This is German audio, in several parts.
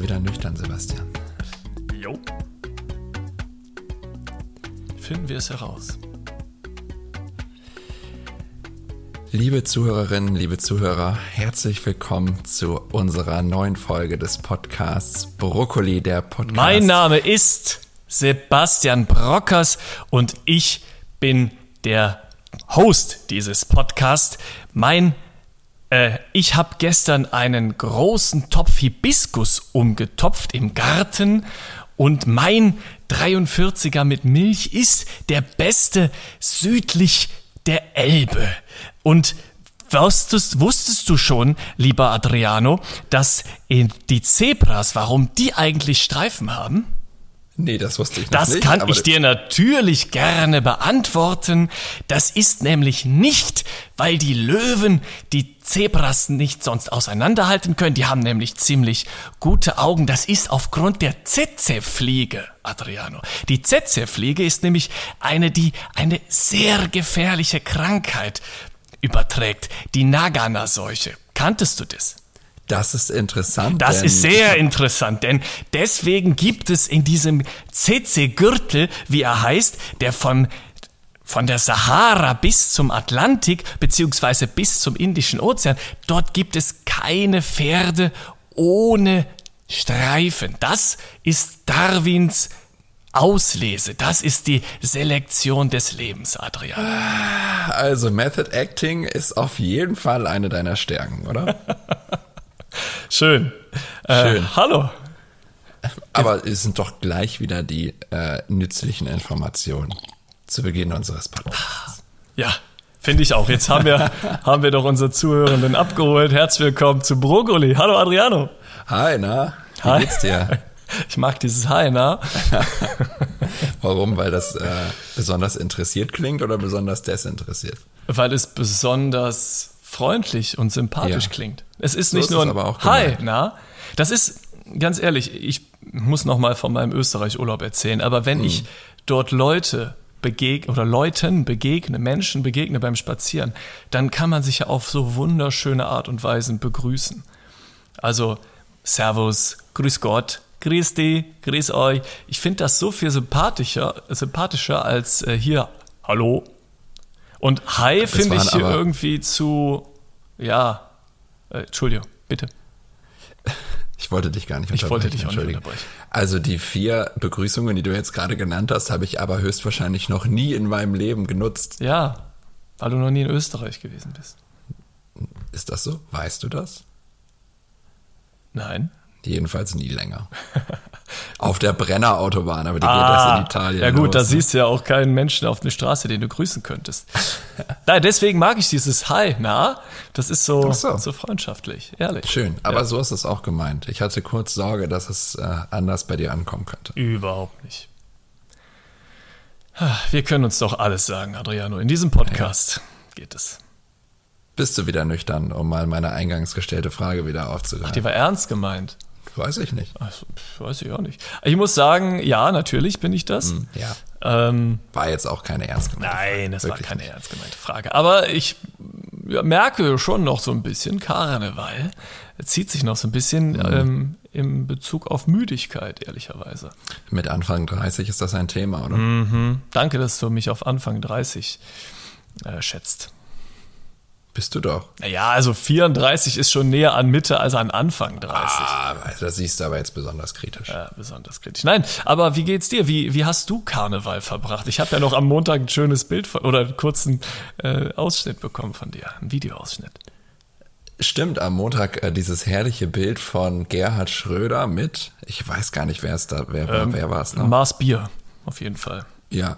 Du wieder nüchtern, Sebastian? Jo. Finden wir es heraus. Liebe Zuhörerinnen, liebe Zuhörer, herzlich willkommen zu unserer neuen Folge des Podcasts Brokkoli, der Podcast. Mein Name ist Sebastian Brockers und ich bin der Host dieses Podcasts. Mein äh, ich habe gestern einen großen Topf Hibiskus umgetopft im Garten und mein 43er mit Milch ist der beste südlich der Elbe. Und wusstest, wusstest du schon, lieber Adriano, dass die Zebras, warum die eigentlich Streifen haben? Nee, das wusste ich das nicht. Das kann ich dir natürlich gerne beantworten. Das ist nämlich nicht, weil die Löwen die Zebras nicht sonst auseinanderhalten können. Die haben nämlich ziemlich gute Augen. Das ist aufgrund der Tsetse-Fliege, Adriano. Die Tsetse-Fliege ist nämlich eine, die eine sehr gefährliche Krankheit überträgt. Die Nagana-Seuche. Kanntest du das? Das ist interessant. Das ist sehr interessant, denn deswegen gibt es in diesem CC-Gürtel, wie er heißt, der von von der Sahara bis zum Atlantik beziehungsweise bis zum Indischen Ozean, dort gibt es keine Pferde ohne Streifen. Das ist Darwins Auslese. Das ist die Selektion des Lebens, Adrian. Also Method Acting ist auf jeden Fall eine deiner Stärken, oder? Schön. Äh, Schön. hallo. Aber es sind doch gleich wieder die äh, nützlichen Informationen zu Beginn unseres Podcasts. Ja, finde ich auch. Jetzt haben wir, haben wir doch unsere Zuhörenden abgeholt. Herzlich willkommen zu Brokkoli. Hallo Adriano. Hi, na? Wie Hi. geht's dir? Ich mag dieses Hi, na? Warum? Weil das äh, besonders interessiert klingt oder besonders desinteressiert? Weil es besonders freundlich und sympathisch Ja. klingt. Es ist So nicht ist nur ein Hi, na? Das ist, ganz ehrlich, ich muss noch mal von meinem Österreich-Urlaub erzählen, aber wenn Hm. ich dort Leute begegne oder Leuten begegne, Menschen begegne beim Spazieren, dann kann man sich ja auf so wunderschöne Art und Weise begrüßen. Also Servus, Grüß Gott, Grüß die, Grüß euch. Ich finde das so viel sympathischer, sympathischer als äh, hier Hallo. Und Hi finde ich hier irgendwie zu, ja, äh, Entschuldigung, bitte. Ich wollte dich gar nicht Ich unterbrechen. wollte dich auch nicht unterbrechen. Also die vier Begrüßungen, die du jetzt gerade genannt hast, habe ich aber höchstwahrscheinlich noch nie in meinem Leben genutzt. Ja, weil du noch nie in Österreich gewesen bist. Ist das so? Weißt du das? Nein. Jedenfalls nie länger. Auf der Brenner-Autobahn, aber die geht erst in Italien Ah, ja gut, los, da ne? siehst du ja auch keinen Menschen auf der Straße, den du grüßen könntest. Nein, deswegen mag ich dieses Hi, na? Das ist so, Ach so. so freundschaftlich, ehrlich. Schön, aber Ja. so ist es auch gemeint. Ich hatte kurz Sorge, dass es äh, anders bei dir ankommen könnte. Überhaupt nicht. Ah, Wir können uns doch alles sagen, Adriano. In diesem Podcast geht es. Bist du wieder nüchtern, um mal meine eingangs gestellte Frage wieder aufzugreifen? Die war ernst gemeint. Weiß ich nicht. Also, weiß ich auch nicht. Ich muss sagen, ja, natürlich bin ich das. Ja, Ähm, war jetzt auch keine ernst gemeinte Nein, Frage. das Wirklich war keine nicht. ernst gemeinte Frage. Aber ich merke schon noch so ein bisschen, Karneval zieht sich noch so ein bisschen Mhm. ähm, im Bezug auf Müdigkeit, ehrlicherweise. Mit Anfang 30 ist das ein Thema, oder? Mhm. Danke, dass du mich auf Anfang 30 äh, schätzt. Bist du doch. Naja, also 34 ist schon näher an Mitte als an Anfang 30. Ah, das siehst du aber jetzt besonders kritisch. Ja, besonders kritisch. Nein, aber wie geht's dir? Wie, wie hast du Karneval verbracht? Ich habe ja noch am Montag ein schönes Bild von, oder einen kurzen äh, Ausschnitt bekommen von dir, einen Videoausschnitt. Stimmt, am Montag äh, dieses herrliche Bild von Gerhard Schröder mit, ich weiß gar nicht, wer es da, wer, Ähm, wer war es noch? Mars Bier, auf jeden Fall. Ja.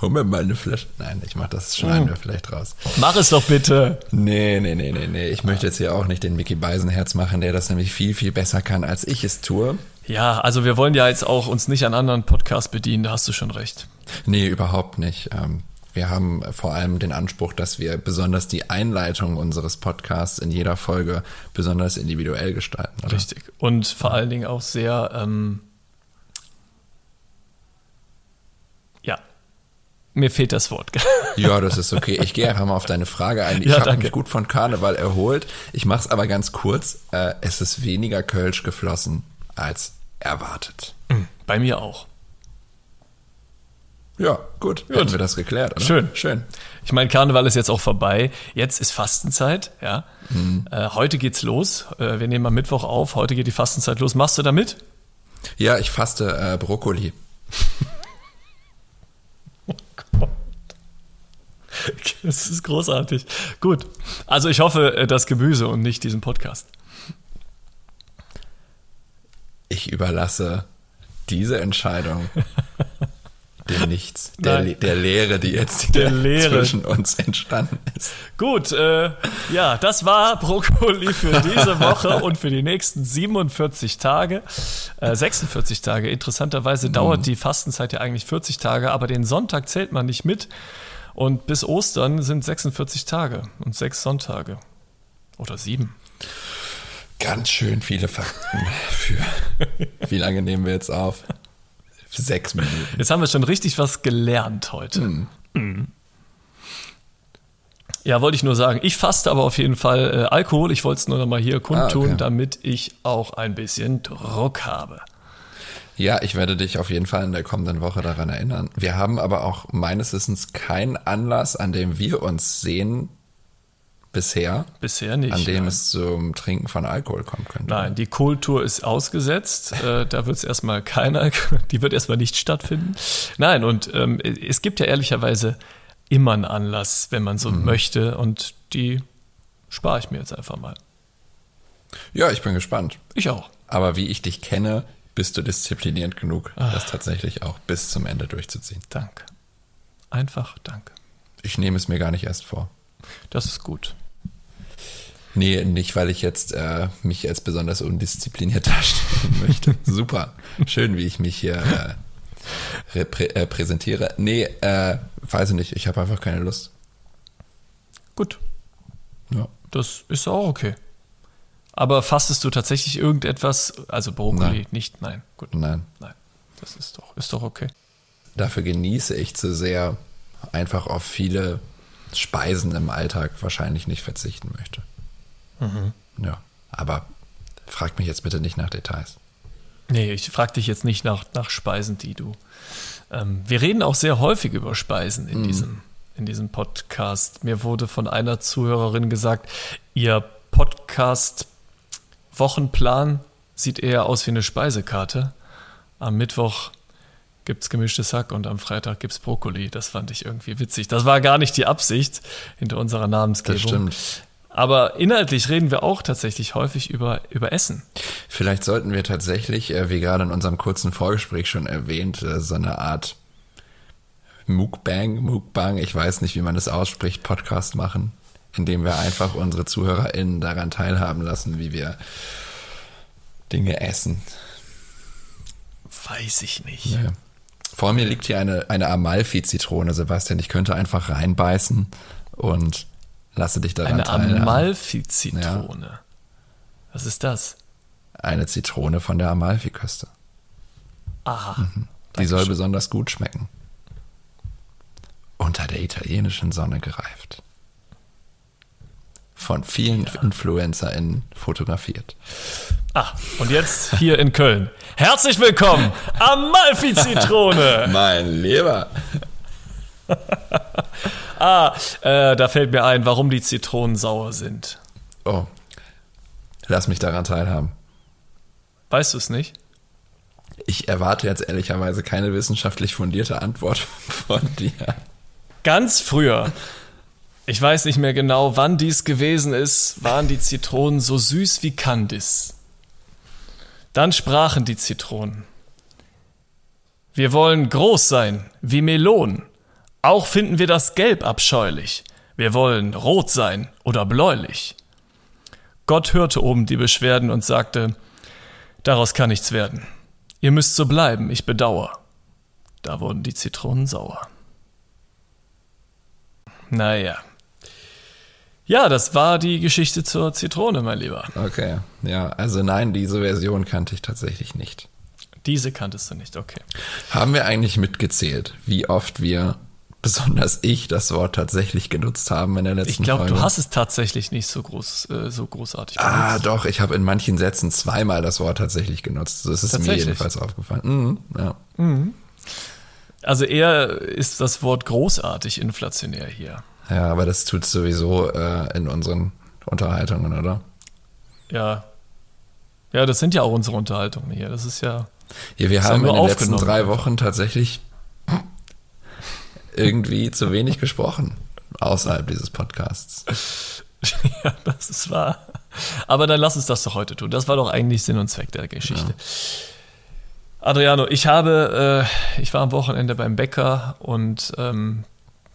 Hol mir mal eine Flasche. Nein, ich mach das, schneiden wir vielleicht raus. Mach es doch bitte. Nee, nee, nee, nee, nee. Ich möchte jetzt hier auch nicht den Mickey Beisenherz machen, der das nämlich viel, viel besser kann, als ich es tue. Ja, also wir wollen ja jetzt auch uns nicht an anderen Podcasts bedienen, da hast du schon recht. Nee, überhaupt nicht. Ähm, Wir haben vor allem den Anspruch, dass wir besonders die Einleitung unseres Podcasts in jeder Folge besonders individuell gestalten. Oder? Richtig. Und vor allen Dingen auch sehr, ähm, ja, mir fehlt das Wort. Ja, das ist okay. Ich gehe einfach mal auf deine Frage ein. Ich Ja, habe mich gut von Karneval erholt. Ich mache es aber ganz kurz. Äh, es ist weniger Kölsch geflossen als erwartet. Bei mir auch. Ja, gut. Hätten wir das geklärt, oder? Schön. Schön. Ich meine, Karneval ist jetzt auch vorbei. Jetzt ist Fastenzeit, ja. Äh, heute geht's los. Äh, wir nehmen am Mittwoch auf. Heute geht die Fastenzeit los. Machst du da mit? Ja, ich faste äh, Brokkoli. Das ist großartig. Gut. Also ich hoffe, äh, das Gemüse und nicht diesen Podcast. Ich überlasse diese Entscheidung dem Nichts, der. Le- der Leere, die jetzt Leere. zwischen uns entstanden ist. Gut, äh, ja, das war Brokkoli für diese Woche und für die nächsten 47 Tage. Äh, 46 Tage. Interessanterweise dauert die Fastenzeit ja eigentlich 40 Tage, aber den Sonntag zählt man nicht mit. Und bis Ostern sind 46 Tage und sechs Sonntage. Oder sieben. Ganz schön viele Fakten für. Wie lange nehmen wir jetzt auf? Sechs Minuten. Jetzt haben wir schon richtig was gelernt heute. Mhm. Ja, wollte ich nur sagen. Ich faste aber auf jeden Fall äh, Alkohol. Ich wollte es nur noch mal hier kundtun, okay. damit ich auch ein bisschen Druck habe. Ja, ich werde dich auf jeden Fall in der kommenden Woche daran erinnern. Wir haben aber auch meines Wissens keinen Anlass, an dem wir uns sehen, bisher, Bisher nicht. an dem nein. es zum Trinken von Alkohol kommen könnte. Nein, die Kultur ist ausgesetzt. Äh, da wird es erstmal keiner, die wird erstmal nicht stattfinden. Nein, und ähm, es gibt ja ehrlicherweise immer einen Anlass, wenn man so möchte. Und die spare ich mir jetzt einfach mal. Ja, ich bin gespannt. Ich auch. Aber wie ich dich kenne, bist du diszipliniert genug, Ah. das tatsächlich auch bis zum Ende durchzuziehen. Danke. Einfach danke. Ich nehme es mir gar nicht erst vor. Das ist gut. Nee, nicht, weil ich jetzt äh, mich als besonders undiszipliniert darstellen möchte. Super. Schön, wie ich mich hier äh, äh, präsentiere. Nee, äh, weiß ich nicht. Ich habe einfach keine Lust. Gut. Ja. Das ist auch okay. Aber fastest du tatsächlich irgendetwas, also Brokkoli Nein. nicht? Nein. Gut. Nein. Nein. Das ist doch, ist doch okay. Dafür genieße ich zu sehr, einfach auf viele Speisen im Alltag wahrscheinlich nicht verzichten möchte. Ja, aber frag mich jetzt bitte nicht nach Details. Nee, ich frage dich jetzt nicht nach, nach Speisen, die du. Ähm, wir reden auch sehr häufig über Speisen in, diesem, in diesem Podcast. Mir wurde von einer Zuhörerin gesagt, ihr Podcast-Wochenplan sieht eher aus wie eine Speisekarte. Am Mittwoch gibt's gemischtes Hack und am Freitag gibt's Brokkoli. Das fand ich irgendwie witzig. Das war gar nicht die Absicht hinter unserer Namensgebung. Das stimmt. Aber inhaltlich reden wir auch tatsächlich häufig über, über Essen. Vielleicht sollten wir tatsächlich, äh, wie gerade in unserem kurzen Vorgespräch schon erwähnt, äh, so eine Art Mukbang, Mukbang, ich weiß nicht, wie man das ausspricht, Podcast machen, indem wir einfach unsere ZuhörerInnen daran teilhaben lassen, wie wir Dinge essen. Weiß ich nicht. Ja. Vor mir liegt hier eine, eine Amalfi-Zitrone, Sebastian. Ich könnte einfach reinbeißen und lasse dich daran Eine teilhaben. Amalfi-Zitrone. Was ist das? Eine Zitrone von der Amalfi-Küste. Aha. Die soll Dankeschön. besonders gut schmecken. Unter der italienischen Sonne gereift. Von vielen InfluencerInnen fotografiert. Ah, und jetzt hier in Köln. Herzlich willkommen, Amalfi-Zitrone. Mein Lieber. Ah, äh, da fällt mir ein, warum die Zitronen sauer sind. Oh. Lass mich daran teilhaben. Weißt du es nicht? Ich erwarte jetzt ehrlicherweise keine wissenschaftlich fundierte Antwort von dir. Ganz früher, ich weiß nicht mehr genau, wann dies gewesen ist, waren die Zitronen so süß wie Candice. Dann sprachen die Zitronen. Wir wollen groß sein, wie Melonen. Auch finden wir das Gelb abscheulich. Wir wollen rot sein oder bläulich. Gott hörte oben die Beschwerden und sagte, daraus kann nichts werden. Ihr müsst so bleiben, ich bedauer. Da wurden die Zitronen sauer. Naja. Ja, das war die Geschichte zur Zitrone, mein Lieber. Okay. Ja, also nein, diese Version kannte ich tatsächlich nicht. Diese kanntest du nicht, okay. Haben wir eigentlich mitgezählt, wie oft wir besonders ich das Wort tatsächlich genutzt haben in der letzten Ich glaube, Folge. du hast es tatsächlich nicht so groß, äh, so großartig Ah, benutzt. doch, ich habe in manchen Sätzen zweimal das Wort tatsächlich genutzt. Das ist mir jedenfalls aufgefallen. Mhm, ja. Also eher ist das Wort großartig inflationär hier. Ja, aber das tut sowieso äh, in unseren Unterhaltungen, oder? Ja. Ja, das sind ja auch unsere Unterhaltungen hier. Das ist ja. Ja, wir ja haben nur in den letzten drei. Wochen tatsächlich irgendwie zu wenig gesprochen außerhalb dieses Podcasts. ja, das ist wahr. Aber dann lass uns das doch heute tun. Das war doch eigentlich Sinn und Zweck der Geschichte. Adriano, ich habe, äh, ich war am Wochenende beim Bäcker und ähm,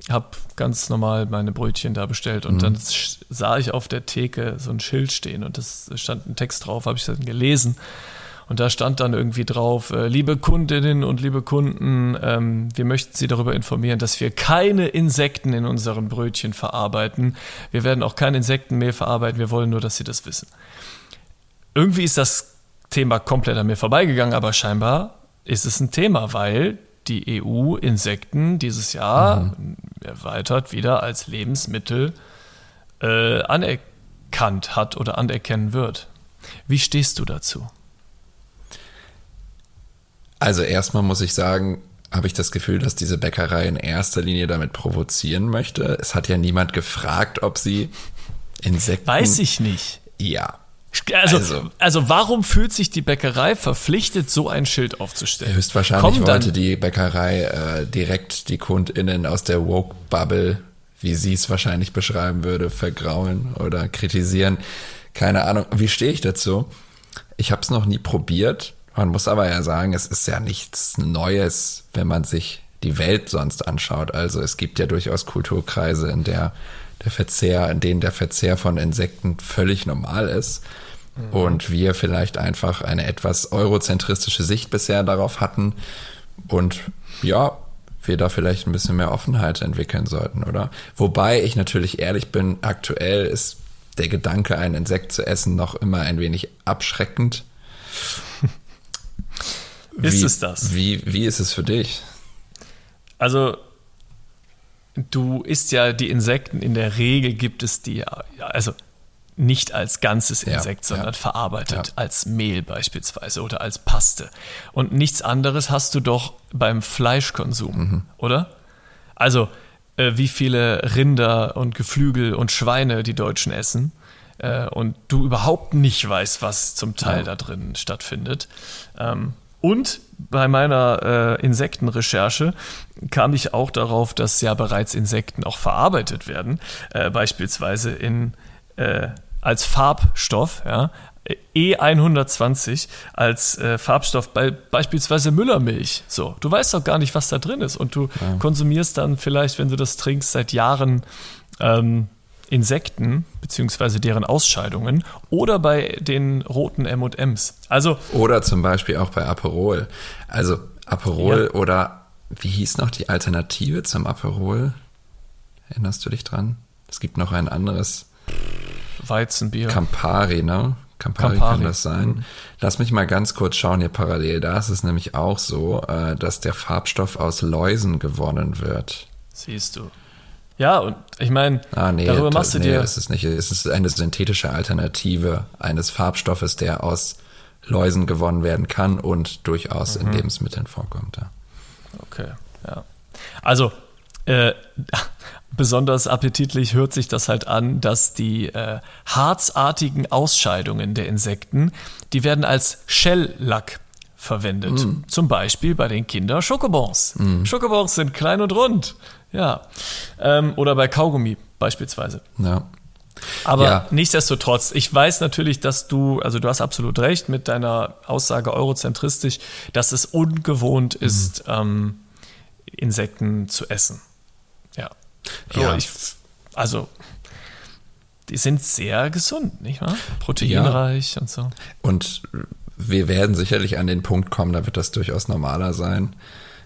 habe ganz normal meine Brötchen da bestellt und dann sch- sah ich auf der Theke so ein Schild stehen und das stand ein Text drauf, habe ich dann gelesen und da stand dann irgendwie drauf, äh, liebe Kundinnen und liebe Kunden, ähm, wir möchten Sie darüber informieren, dass wir keine Insekten in unseren Brötchen verarbeiten. Wir werden auch kein Insektenmehl verarbeiten, wir wollen nur, dass Sie das wissen. Irgendwie ist das Thema komplett an mir vorbeigegangen, aber scheinbar ist es ein Thema, weil die EU Insekten dieses Jahr erweitert wieder als Lebensmittel äh, anerkannt hat oder anerkennen wird. Wie stehst du dazu? Also erstmal muss ich sagen, habe ich das Gefühl, dass diese Bäckerei in erster Linie damit provozieren möchte. Es hat ja niemand gefragt, ob sie Insekten. Weiß ich nicht. Ja. Also, Also- also, warum fühlt sich die Bäckerei verpflichtet, so ein Schild aufzustellen? Höchstwahrscheinlich Kommen wollte dann, die Bäckerei äh, direkt die KundInnen aus der Woke-Bubble, wie sie es wahrscheinlich beschreiben würde, vergraulen oder kritisieren. Keine Ahnung. Wie stehe ich dazu? Ich habe es noch nie probiert. Man muss aber ja sagen, es ist ja nichts Neues, wenn man sich die Welt sonst anschaut. Also es gibt ja durchaus Kulturkreise, in der der Verzehr, in denen der Verzehr von Insekten völlig normal ist. Und wir vielleicht einfach eine etwas eurozentristische Sicht bisher darauf hatten. Und ja, wir da vielleicht ein bisschen mehr Offenheit entwickeln sollten, oder? Wobei ich natürlich ehrlich bin, aktuell ist der Gedanke, ein Insekt zu essen, noch immer ein wenig abschreckend. Ist wie, es das? Wie, wie ist es für dich? Also, du isst ja die Insekten, in der Regel gibt es die, ja, also nicht als ganzes Ja, Insekt, sondern ja. verarbeitet Ja. als Mehl beispielsweise oder als Paste. Und nichts anderes hast du doch beim Fleischkonsum, Mhm. oder? Also, äh, wie viele Rinder und Geflügel und Schweine die Deutschen essen äh, und du überhaupt nicht weißt, was zum Teil Ja. da drin stattfindet. Ähm, und bei meiner äh, Insektenrecherche kam ich auch darauf, dass ja bereits Insekten auch verarbeitet werden, äh, beispielsweise in, äh, als Farbstoff, ja, E120 als äh, Farbstoff bei beispielsweise Müllermilch. So, du weißt doch gar nicht, was da drin ist und du konsumierst dann vielleicht, wenn du das trinkst, seit Jahren ähm, Insekten beziehungsweise deren Ausscheidungen oder bei den roten M&Ms. Also Oder zum Beispiel auch bei Aperol. Also Aperol Ja. oder wie hieß noch die Alternative zum Aperol? Erinnerst du dich dran? Es gibt noch ein anderes Weizenbier. Campari, ne? Campari, Campari. kann das sein. Lass mich mal ganz kurz schauen hier parallel. Da ist es nämlich auch so, äh, dass der Farbstoff aus Läusen gewonnen wird. Siehst du. Ja, und ich meine, Ah, nee, darüber machst du nee, dir. das ist nicht. Es ist eine synthetische Alternative eines Farbstoffes, der aus Läusen gewonnen werden kann und durchaus Mhm. in Lebensmitteln vorkommt. Ja. Okay, ja. Also, äh, besonders appetitlich hört sich das halt an, dass die äh, harzartigen Ausscheidungen der Insekten, die werden als Shelllack verwendet. Zum Beispiel bei den Kinder Schokobons. Schokobons sind klein und rund. Ja. Ähm, oder bei Kaugummi beispielsweise. Ja. Aber Ja. nichtsdestotrotz, ich weiß natürlich, dass du, also du hast absolut recht mit deiner Aussage eurozentristisch, dass es ungewohnt ist, ähm, Insekten zu essen. Ja. Ja. Ich, also, die sind sehr gesund, nicht wahr? Proteinreich und so. Und wir werden sicherlich an den Punkt kommen, da wird das durchaus normaler sein.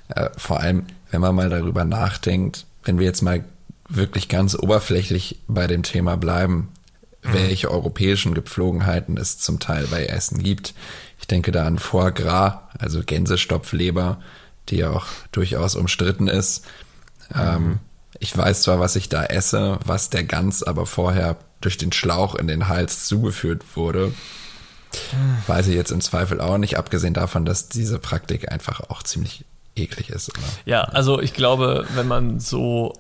Äh, vor allem, wenn man mal darüber nachdenkt, wenn wir jetzt mal wirklich ganz oberflächlich bei dem Thema bleiben, welche europäischen Gepflogenheiten es zum Teil bei Essen gibt. Ich denke da an Foie Gras, also Gänsestopfleber, die ja auch durchaus umstritten ist. Ähm, ich weiß zwar, was ich da esse, was der Gans aber vorher durch den Schlauch in den Hals zugeführt wurde, weiß ich jetzt im Zweifel auch nicht, abgesehen davon, dass diese Praktik einfach auch ziemlich eklig ist. Oder? Ja, also ich glaube, wenn man so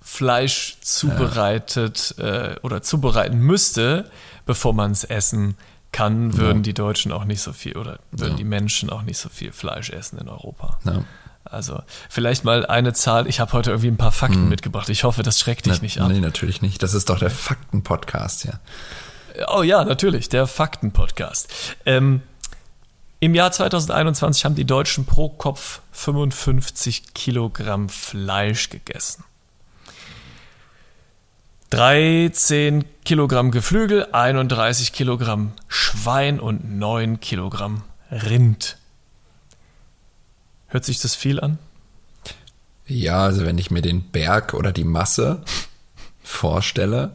Fleisch zubereitet äh, oder zubereiten müsste, bevor man es essen kann, würden Ja. die Deutschen auch nicht so viel oder würden Ja. die Menschen auch nicht so viel Fleisch essen in Europa. Also vielleicht mal eine Zahl. Ich habe heute irgendwie ein paar Fakten mitgebracht. Ich hoffe, das schreckt dich Na- nicht ab. Nee, natürlich nicht. Das ist doch der Fakten-Podcast, ja. Oh ja, natürlich, der Fakten-Podcast. Ähm, Im Jahr 2021 haben die Deutschen pro Kopf 55 Kilogramm Fleisch gegessen. 13 Kilogramm Geflügel, 31 Kilogramm Schwein und 9 Kilogramm Rind. Hört sich das viel an? Ja, also wenn ich mir den Berg oder die Masse vorstelle,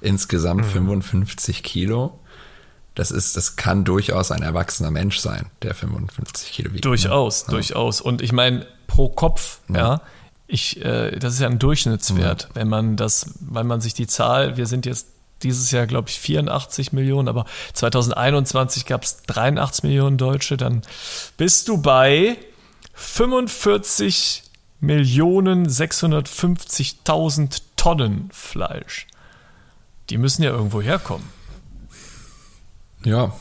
insgesamt Mhm. 55 Kilo, das ist, das kann durchaus ein erwachsener Mensch sein, der 55 Kilo wiegt. Durchaus, Ja. durchaus. Und ich meine, pro Kopf, ja, ich, äh, das ist ja ein Durchschnittswert, wenn man das, weil man sich die Zahl, wir sind jetzt dieses Jahr, glaube ich, 84 Millionen, aber 2021 gab es 83 Millionen Deutsche, dann bist du bei 45 Millionen 650.000 Tonnen Fleisch. Die müssen ja irgendwo herkommen. Ja,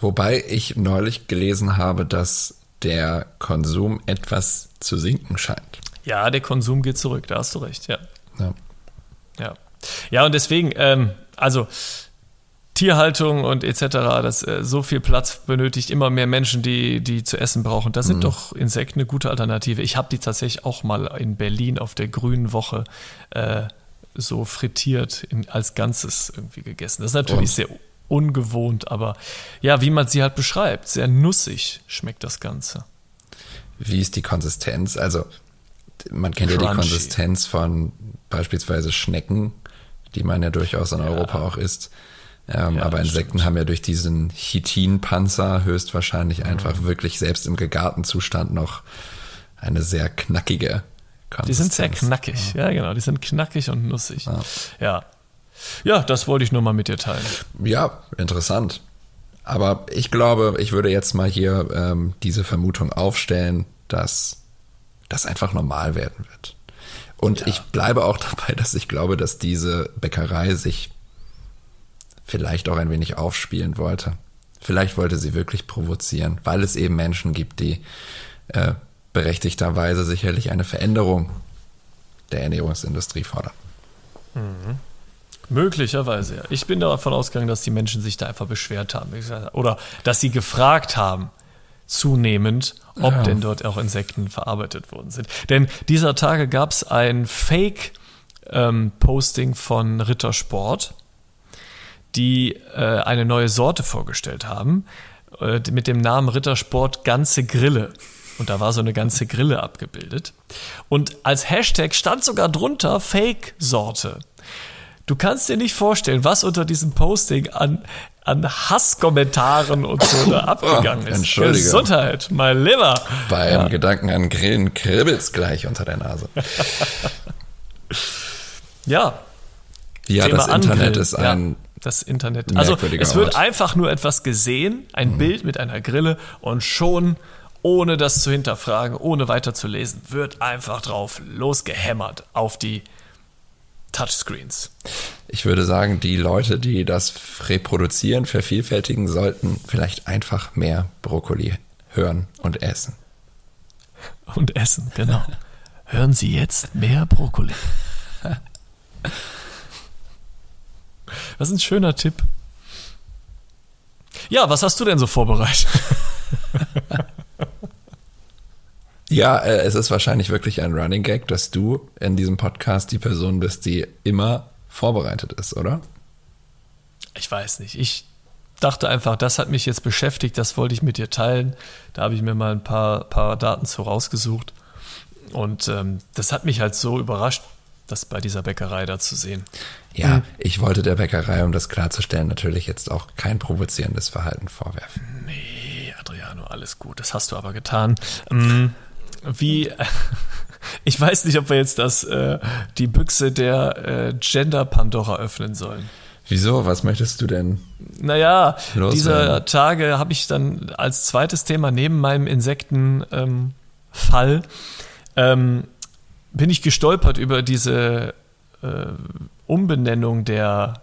wobei ich neulich gelesen habe, dass der Konsum etwas zu sinken scheint. Ja, der Konsum geht zurück, da hast du recht, ja. Ja. Ja, ja und deswegen, ähm, also Tierhaltung und etc., das äh, so viel Platz benötigt, immer mehr Menschen, die, die zu essen brauchen. Da sind doch Insekten eine gute Alternative. Ich habe die tatsächlich auch mal in Berlin auf der Grünen Woche äh, so frittiert in, als Ganzes irgendwie gegessen. Das ist natürlich Und? sehr ungewohnt, aber ja, wie man sie halt beschreibt, sehr nussig schmeckt das Ganze. Wie ist die Konsistenz? Also, man kennt ja die Crunchy. Konsistenz von beispielsweise Schnecken, die man ja durchaus in Europa auch isst. Ähm, Ja, aber Insekten haben ja durch diesen Chitinpanzer höchstwahrscheinlich Mhm. einfach wirklich selbst im gegarten Zustand noch eine sehr knackige Konsistenz. Die sind sehr knackig, ja. genau, die sind knackig und nussig. Ja. Ja, das wollte ich nur mal mit dir teilen. Ja, interessant. Aber ich glaube, ich würde jetzt mal hier ähm, diese Vermutung aufstellen, dass das einfach normal werden wird. Und ich bleibe auch dabei, dass ich glaube, dass diese Bäckerei sich vielleicht auch ein wenig aufspielen wollte. Vielleicht wollte sie wirklich provozieren, weil es eben Menschen gibt, die äh, berechtigterweise sicherlich eine Veränderung der Ernährungsindustrie fordern. Möglicherweise, ja. Ich bin davon ausgegangen, dass die Menschen sich da einfach beschwert haben. Oder dass sie gefragt haben, zunehmend, ob Ja. denn dort auch Insekten verarbeitet worden sind. Denn dieser Tage gab es ein Fake-Posting von Rittersport, die äh, eine neue Sorte vorgestellt haben, äh, mit dem Namen Rittersport ganze Grille. Und da war so eine ganze Grille abgebildet. Und als Hashtag stand sogar drunter Fake-Sorte. Du kannst dir nicht vorstellen, was unter diesem Posting an, an Hasskommentaren und so da abgegangen ist. Entschuldige. Gesundheit, mein Lieber. Beim Gedanken an Grillen kribbelt's gleich unter der Nase. Ja, Ja, Thema das Internet Angrillen. ist ein. Ja, das Internet. Also es wird Ort. Mhm. einfach nur etwas gesehen, ein Bild mit einer Grille und schon, ohne das zu hinterfragen, ohne weiter zu lesen, wird einfach drauf losgehämmert auf die Touchscreens. Ich würde sagen, die Leute, die das reproduzieren, vervielfältigen, sollten vielleicht einfach mehr Brokkoli hören und essen. Und essen, genau. Hören Sie jetzt mehr Brokkoli. Das ist ein schöner Tipp. Ja, was hast du denn so vorbereitet? Ja, äh, es ist wahrscheinlich wirklich ein Running Gag, dass du in diesem Podcast die Person bist, die immer vorbereitet ist, oder? Ich weiß nicht. Ich dachte einfach, das hat mich jetzt beschäftigt, das wollte ich mit dir teilen. Da habe ich mir mal ein paar, paar Daten zu rausgesucht. Und ähm, das hat mich halt so überrascht, das bei dieser Bäckerei da zu sehen. Ja, ich wollte der Bäckerei, um das klarzustellen, natürlich jetzt auch kein provozierendes Verhalten vorwerfen. Nee, Adriano, alles gut. Das hast du aber getan. Ähm, wie, Ich weiß nicht, ob wir jetzt das, äh, die Büchse der äh, Gender Pandora öffnen sollen. Wieso? Was möchtest du denn? Naja, Loswerden. dieser Tage habe ich dann als zweites Thema neben meinem Insektenfall ähm, ähm, bin ich gestolpert über diese äh, Umbenennung der,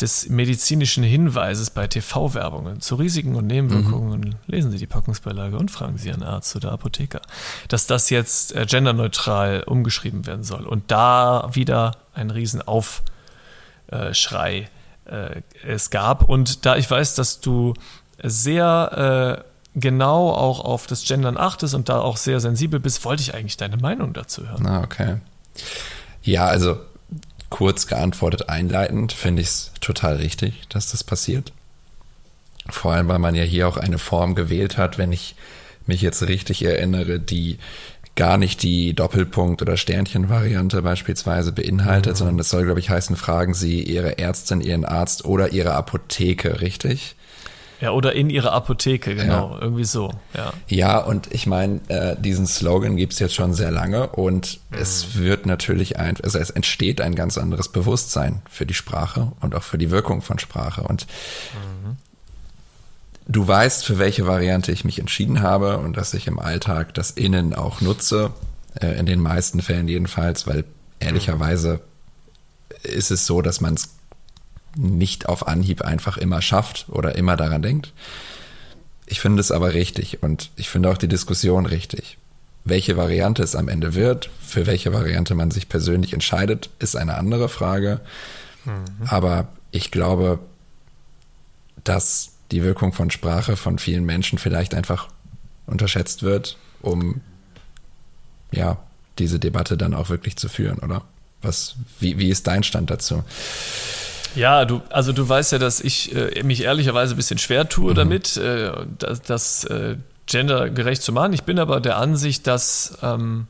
des medizinischen Hinweises bei TV-Werbungen zu Risiken und Nebenwirkungen. Lesen Sie die Packungsbeilage und fragen Sie Ihren Arzt oder Apotheker, dass das jetzt äh, genderneutral umgeschrieben werden soll. Und da wieder ein Riesenaufschrei äh, es gab. Und da ich weiß, dass du sehr äh, genau auch auf das Gendern achtest und da auch sehr sensibel bist, wollte ich eigentlich deine Meinung dazu hören. Ah, okay. Ja, also kurz geantwortet einleitend finde ich es total richtig, dass das passiert. Vor allem, weil man ja hier auch eine Form gewählt hat, wenn ich mich jetzt richtig erinnere, die gar nicht die Doppelpunkt- oder Sternchen-Variante beispielsweise beinhaltet, sondern das soll, glaube ich, heißen, fragen Sie Ihre Ärztin, Ihren Arzt oder Ihre Apotheke, richtig? Ja, oder in ihrer Apotheke, genau, irgendwie so, ja. Ja, und ich meine, äh, diesen Slogan gibt's jetzt schon sehr lange und es wird natürlich ein, also es entsteht ein ganz anderes Bewusstsein für die Sprache und auch für die Wirkung von Sprache. Und du weißt, für welche Variante ich mich entschieden habe und dass ich im Alltag das Innen auch nutze, äh, in den meisten Fällen jedenfalls, weil ehrlicherweise ist es so, dass man es nicht auf Anhieb einfach immer schafft oder immer daran denkt. Ich finde es aber richtig und ich finde auch die Diskussion richtig. Welche Variante es am Ende wird, für welche Variante man sich persönlich entscheidet, ist eine andere Frage. Aber ich glaube, dass die Wirkung von Sprache von vielen Menschen vielleicht einfach unterschätzt wird, um ja diese Debatte dann auch wirklich zu führen, oder? Was, wie, wie ist dein Stand dazu? Ja, du, also du weißt ja, dass ich äh, mich ehrlicherweise ein bisschen schwer tue damit, äh, das, das äh, gendergerecht zu machen. Ich bin aber der Ansicht, dass ähm,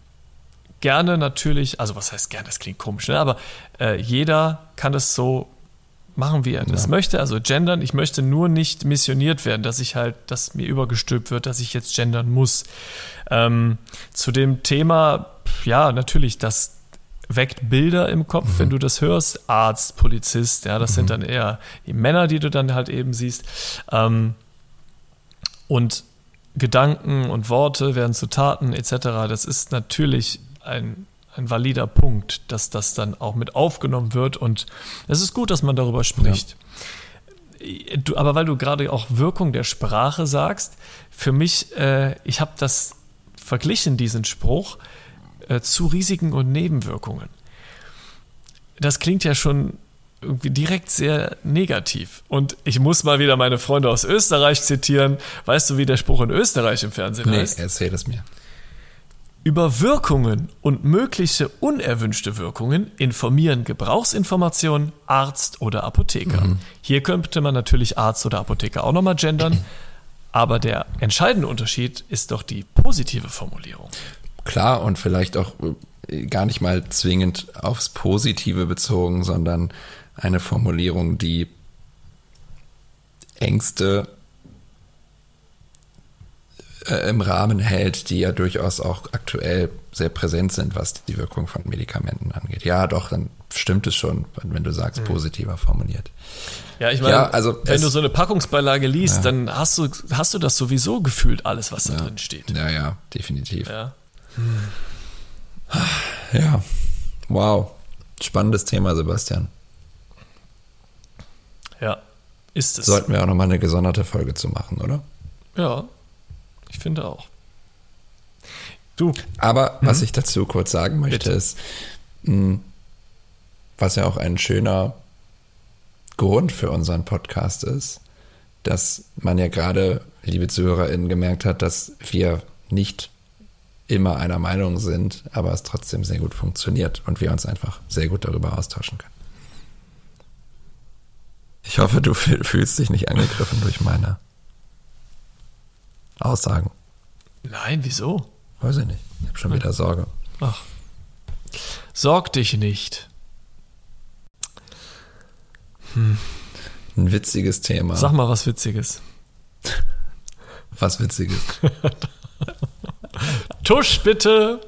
gerne natürlich, also was heißt gerne, das klingt komisch, ne? aber äh, jeder kann das so machen, wie er das möchte, also gendern. Ich möchte nur nicht missioniert werden, dass ich halt, dass mir übergestülpt wird, dass ich jetzt gendern muss. Ähm, zu dem Thema, ja, natürlich, das weckt Bilder im Kopf, wenn du das hörst. Arzt, Polizist, ja, das sind dann eher die Männer, die du dann halt eben siehst. Ähm, und Gedanken und Worte werden zu Taten etc. Das ist natürlich ein, ein valider Punkt, dass das dann auch mit aufgenommen wird und es ist gut, dass man darüber spricht. Du, aber weil du gerade auch Wirkung der Sprache sagst, für mich, äh, ich habe das verglichen, diesen Spruch, äh, zu Risiken und Nebenwirkungen. Das klingt ja schon irgendwie direkt sehr negativ. Und ich muss mal wieder meine Freunde aus Österreich zitieren. Weißt du, wie der Spruch in Österreich im Fernsehen Nee, heißt? erzähl es mir. Über Wirkungen und mögliche unerwünschte Wirkungen informieren Gebrauchsinformationen Arzt oder Apotheker. Hier könnte man natürlich Arzt oder Apotheker auch nochmal gendern, aber der entscheidende Unterschied ist doch die positive Formulierung. Klar und vielleicht auch äh, gar nicht mal zwingend aufs Positive bezogen, sondern eine Formulierung, die Ängste äh, im Rahmen hält, die ja durchaus auch aktuell sehr präsent sind, was die Wirkung von Medikamenten angeht. Ja, doch, dann stimmt es schon, wenn du sagst, positiver formuliert. Ja, ich meine, Ja, also wenn es- du so eine Packungsbeilage liest, Ja. dann hast du, hast du das sowieso gefühlt, alles, was da drin steht. Ja, ja, definitiv. Ja. Ja, wow. Spannendes Thema, Sebastian. ja, ist es. Sollten wir auch nochmal eine gesonderte Folge zu machen, oder? Ja, ich finde auch. Du, Aber was ich dazu kurz sagen möchte, Bitte. ist, mh, was ja auch ein schöner Grund für unseren Podcast ist, dass man ja gerade, liebe ZuhörerInnen, gemerkt hat, dass wir nicht immer einer Meinung sind, aber es trotzdem sehr gut funktioniert und wir uns einfach sehr gut darüber austauschen können. Ich hoffe, du fühl- fühlst dich nicht angegriffen durch meine Aussagen. nein, wieso? Weiß ich nicht. Ich habe schon wieder Sorge. Ach, sorg dich nicht. Ein witziges Thema. Sag mal was Witziges. Was Witziges. Tusch bitte.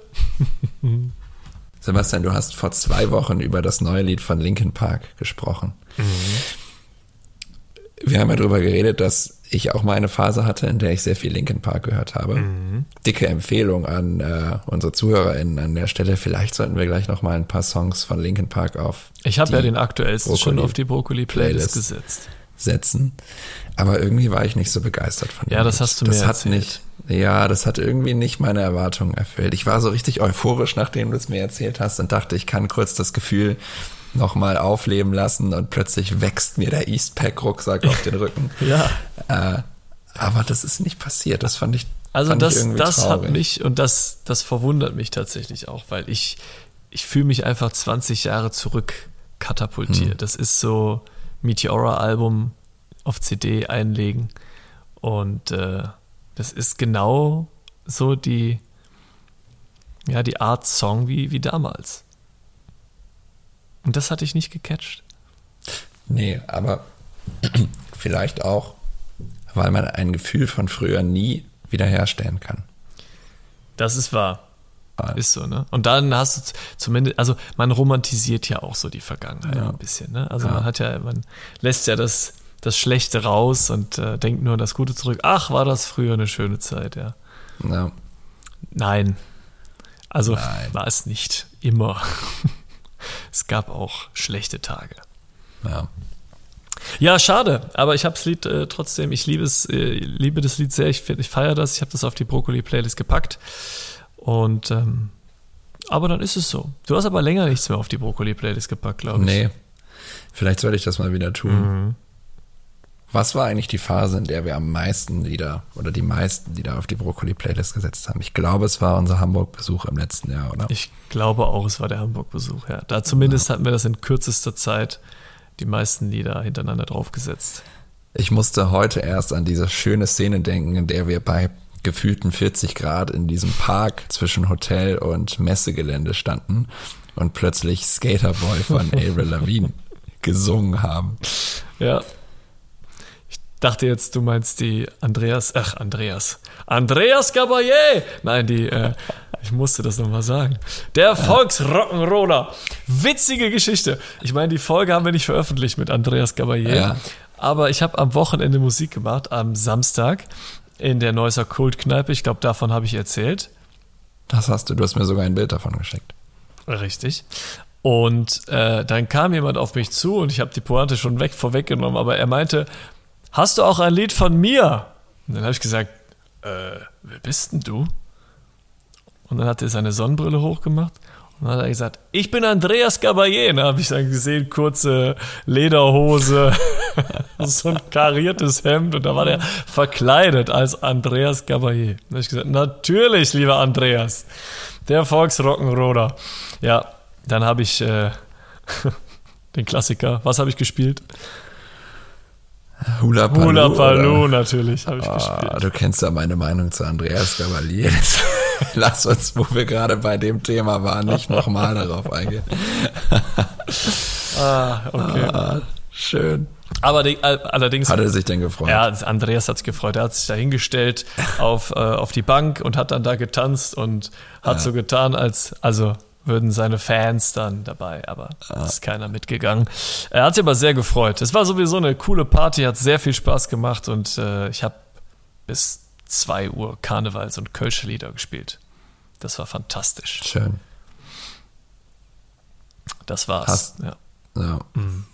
Sebastian, du hast vor zwei Wochen über das neue Lied von Linkin Park gesprochen. Mhm. Wir haben ja darüber geredet, dass ich auch mal eine Phase hatte, in der ich sehr viel Linkin Park gehört habe. Mhm. Dicke Empfehlung an äh, unsere ZuhörerInnen an der Stelle. Vielleicht sollten wir gleich noch mal ein paar Songs von Linkin Park auf. Ich habe ja den aktuellsten schon auf die Brokkoli-Playlist gesetzt. Setzen. Aber irgendwie war ich nicht so begeistert von dem. Ja, das hast du mir das hat erzählt. nicht. Ja, das hat irgendwie nicht meine Erwartungen erfüllt. Ich war so richtig euphorisch, nachdem du es mir erzählt hast und dachte, ich kann kurz das Gefühl nochmal aufleben lassen und plötzlich wächst mir der Eastpack-Rucksack auf den Rücken. ja. Äh, aber das ist nicht passiert. Das fand ich. Also fand das, ich das traurig. hat mich und das, das verwundert mich tatsächlich auch, weil ich, ich fühle mich einfach 20 Jahre zurück katapultiert. Hm. Das ist so Meteora-Album auf CD einlegen und äh, das ist genau so die, ja, die Art Song wie, wie damals. Und das hatte ich nicht gecatcht. Nee, aber vielleicht auch, weil man ein Gefühl von früher nie wiederherstellen kann. Das ist wahr. Ist so, ne? Und dann hast du zumindest, also man romantisiert ja auch so die Vergangenheit ja. ein bisschen, ne? Also ja. man hat ja, man lässt ja das, das Schlechte raus und äh, denkt nur an das Gute zurück. Ach, war das früher eine schöne Zeit, ja. ja. Nein. Also Nein. war es nicht immer. es gab auch schlechte Tage. Ja. Ja, schade, aber ich habe das Lied äh, trotzdem, ich liebe es, äh, liebe das Lied sehr, ich, ich feiere das, ich habe das auf die Brokkoli-Playlist gepackt. Und ähm, aber dann ist es so. Du hast aber länger nichts mehr auf die Brokkoli-Playlist gepackt, glaube ich. Nee. Vielleicht sollte ich das mal wieder tun. Mhm. Was war eigentlich die Phase, in der wir am meisten Lieder oder die meisten Lieder auf die Brokkoli-Playlist gesetzt haben? Ich glaube, es war unser Hamburg-Besuch im letzten Jahr, oder? Ich glaube auch, es war der Hamburg-Besuch, ja. Da zumindest ja. hatten wir das in kürzester Zeit die meisten Lieder hintereinander draufgesetzt. Ich musste heute erst an diese schöne Szene denken, in der wir bei gefühlten 40 Grad in diesem Park zwischen Hotel und Messegelände standen und plötzlich Skaterboy von Avril Lavigne gesungen haben. Ja. Ich dachte jetzt, du meinst die Andreas, ach Andreas, Andreas Caballé. Nein, die, äh, ich musste das nochmal sagen. Der Volksrock'n'Roller. Witzige Geschichte. Ich meine, die Folge haben wir nicht veröffentlicht mit Andreas Caballé. Ja. Aber ich habe am Wochenende Musik gemacht, am Samstag in der Neusser Kultkneipe. Ich glaube, davon habe ich erzählt. Das hast du. Du hast mir sogar ein Bild davon geschickt. Richtig. Und äh, dann kam jemand auf mich zu und ich habe die Pointe schon weg vorweggenommen, aber er meinte, hast du auch ein Lied von mir? Und dann habe ich gesagt, äh, wer bist denn du? Und dann hat er seine Sonnenbrille hochgemacht und dann hat er gesagt, ich bin Andreas Caballé. Da habe ich dann gesehen, kurze Lederhose, so ein kariertes Hemd und da war der verkleidet als Andreas Caballé. Da habe ich gesagt, natürlich, lieber Andreas, der Volksrock'n'Roller. Ja, dann habe ich äh, den Klassiker, was habe ich gespielt? Hula Paloo. Hula Paloo natürlich habe ich oh, gespielt. Du kennst ja meine Meinung zu Andreas Caballé. Lass uns, wo wir gerade bei dem Thema waren, nicht nochmal darauf eingehen. ah, okay. Ah, schön. Aber die, allerdings. Hat er sich denn gefreut? Ja, Andreas hat sich gefreut. Er hat sich da hingestellt auf, äh, auf die Bank und hat dann da getanzt und hat ja. so getan, als, also würden seine Fans dann dabei, aber ja. ist keiner mitgegangen. Er hat sich aber sehr gefreut. Es war sowieso eine coole Party, hat sehr viel Spaß gemacht und äh, ich habe bis 2 Uhr Karnevals- und Kölsche Lieder gespielt. Das war fantastisch. Schön. Das war's. Hast, ja. ja. Mhm.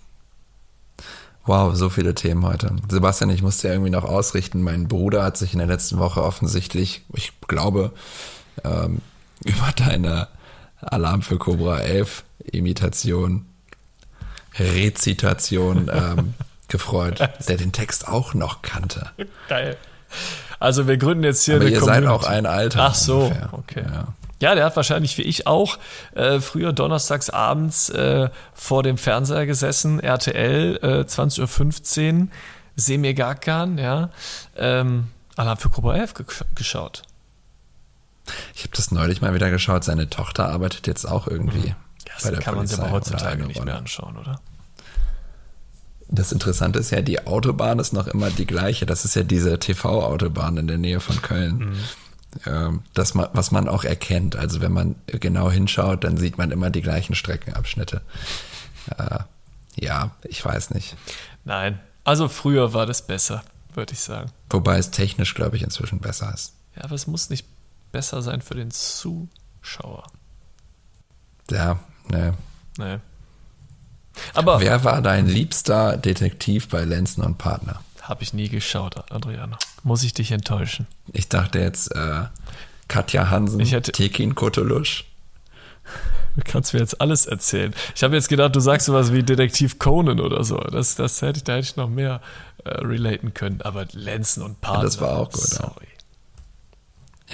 Wow, so viele Themen heute. Sebastian, ich musste ja irgendwie noch ausrichten. Mein Bruder hat sich in der letzten Woche offensichtlich, ich glaube, ähm, über deine Alarm für Cobra 11 Imitation, Rezitation ähm, gefreut, der den Text auch noch kannte. Geil. Also wir gründen jetzt hier Aber eine ihr Community. seid auch ein Alter. Ach so, ungefähr. okay. Ja. ja. der hat wahrscheinlich wie ich auch äh, früher donnerstags abends äh, vor dem Fernseher gesessen, RTL äh, 20.15 Uhr, Semir Gakan, ja, ähm, Alarm für Cobra 11 geschaut. Ich habe das neulich mal wieder geschaut. Seine Tochter arbeitet jetzt auch irgendwie. Ja, das kann man sich aber heutzutage nicht mehr anschauen, oder? Das Interessante ist ja, die Autobahn ist noch immer die gleiche. Das ist ja diese TV-Autobahn in der Nähe von Köln. Mhm. ähm, das, was man auch erkennt. Also wenn man genau hinschaut, dann sieht man immer die gleichen Streckenabschnitte. Äh, ja, ich weiß nicht. Nein, also früher war das besser, würde ich sagen. Wobei es technisch, glaube ich, inzwischen besser ist. Ja, aber es muss nicht besser sein für den Zuschauer. Ja, ne. Nee. Aber Wer war dein liebster Detektiv bei Lenzen und Partner? habe ich nie geschaut, Adriano. Muss ich dich enttäuschen? Ich dachte jetzt äh, Katja Hansen, Ich hätte- Tekin Kotolusch. Du kannst mir jetzt alles erzählen. Ich habe jetzt gedacht, du sagst sowas wie Detektiv Conan oder so. Das, das hätte ich, da hätte ich noch mehr äh, relaten können. Aber Lenzen und Partner. Das war auch gut, ja. Sorry. Ja,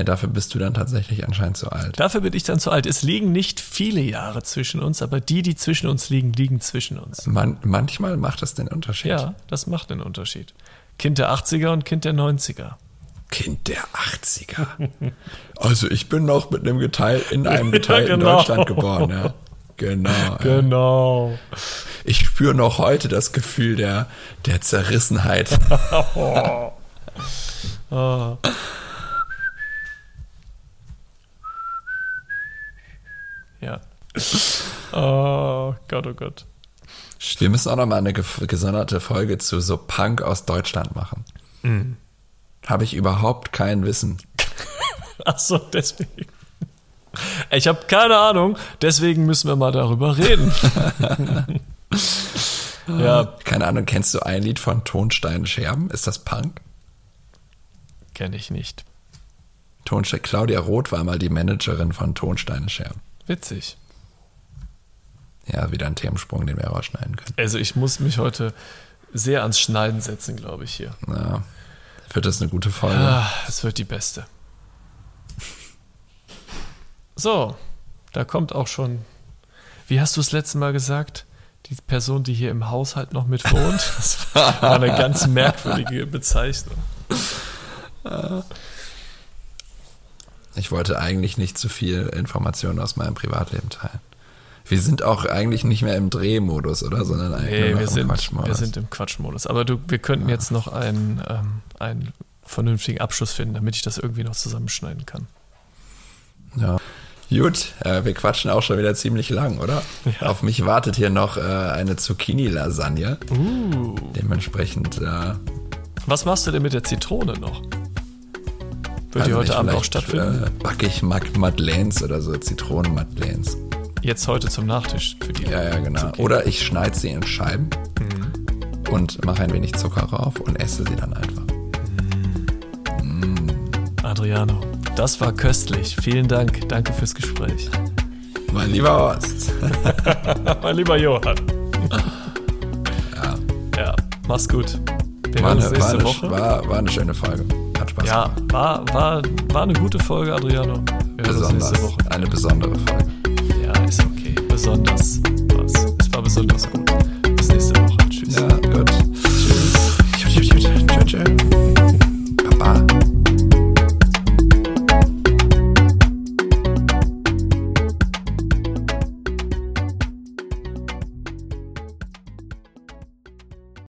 dafür bist du dann tatsächlich anscheinend zu alt. Dafür bin ich dann zu alt. Es liegen nicht viele Jahre zwischen uns, aber die, die zwischen uns liegen, liegen zwischen uns. Man, manchmal macht das den Unterschied. Ja, das macht einen Unterschied. Kind der 80er und Kind der 90er. Kind der 80er. Also ich bin noch mit einem Geteil in einem Ja, geteilten genau. Deutschland geboren, ja. Genau. ja. Genau. Ich spüre noch heute das Gefühl der, der Zerrissenheit. Ah. Ja. Oh Gott, oh Gott. Wir müssen auch noch mal eine gesonderte Folge zu so Punk aus Deutschland machen. Mhm. Habe ich überhaupt kein Wissen. Ach so, deswegen. Ich habe keine Ahnung, deswegen müssen wir mal darüber reden. ja, Keine Ahnung, kennst du ein Lied von Tonstein Scherben? Ist das Punk? kenne ich nicht. Tonstein, Claudia Roth war mal die Managerin von Tonstein Scherben. Witzig. Ja, wieder ein Themensprung, den wir rausschneiden können. Also ich muss mich heute sehr ans Schneiden setzen, glaube ich hier. Ja, wird das eine gute Folge? Ah, es wird die beste. So, da kommt auch schon. Wie hast du es letzte Mal gesagt? Die Person, die hier im Haushalt noch mit wohnt. Das war eine ganz merkwürdige Bezeichnung. Ich wollte eigentlich nicht zu viel Informationen aus meinem Privatleben teilen. Wir sind auch eigentlich nicht mehr im Drehmodus, oder? Sondern eigentlich Nee, wir im sind, Quatschmodus. wir sind im Quatschmodus. Aber du, wir könnten jetzt noch einen, ähm, einen vernünftigen Abschluss finden, damit ich das irgendwie noch zusammenschneiden kann. Ja. Gut, äh, wir quatschen auch schon wieder ziemlich lang, oder? Ja. Auf mich wartet hier noch äh, eine Zucchini-Lasagne. Uh. Dementsprechend äh, Was machst du denn mit der Zitrone noch? Wird die also heute nicht, Abend auch vielleicht, stattfinden? Äh, backe ich Mac Madeleines oder so, Zitronen-Madeleines. Jetzt heute zum Nachtisch für die. Ja, ja, genau. Oder ich schneide sie in Scheiben Mhm. und mache ein wenig Zucker rauf und esse sie dann einfach. Adriano, das war köstlich. Vielen Dank. Danke fürs Gespräch. Mein lieber Horst. mein lieber Johann. Ja. Ja, mach's gut. Wir War hören eine, uns nächste eine, Woche. war, war eine schöne Folge. Hat Spaß ja, gemacht. war, war, war eine gute Folge, Adriano. Wir Besonders. nächste Woche. Eine besondere Folge. Besonders was. Es war besonders gut.